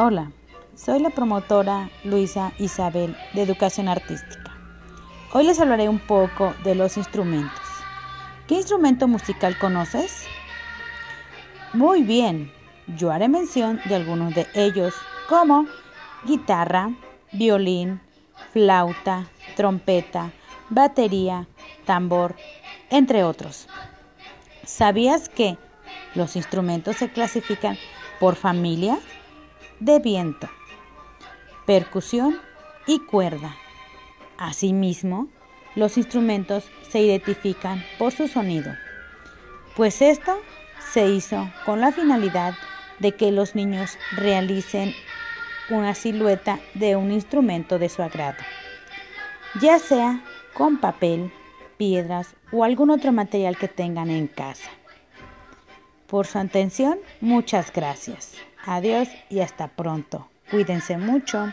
Hola, soy la promotora Luisa Isabel de Educación Artística. Hoy les hablaré un poco de los instrumentos. ¿Qué instrumento musical conoces? Muy bien, yo haré mención de algunos de ellos como guitarra, violín, flauta, trompeta, batería, tambor, entre otros. ¿Sabías que los instrumentos se clasifican por familia de viento, percusión y cuerda? Asimismo, los instrumentos se identifican por su sonido, pues esto se hizo con la finalidad de que los niños realicen una silueta de un instrumento de su agrado, ya sea con papel, piedras o algún otro material que tengan en casa. Por su atención, muchas gracias. Adiós y hasta pronto. Cuídense mucho.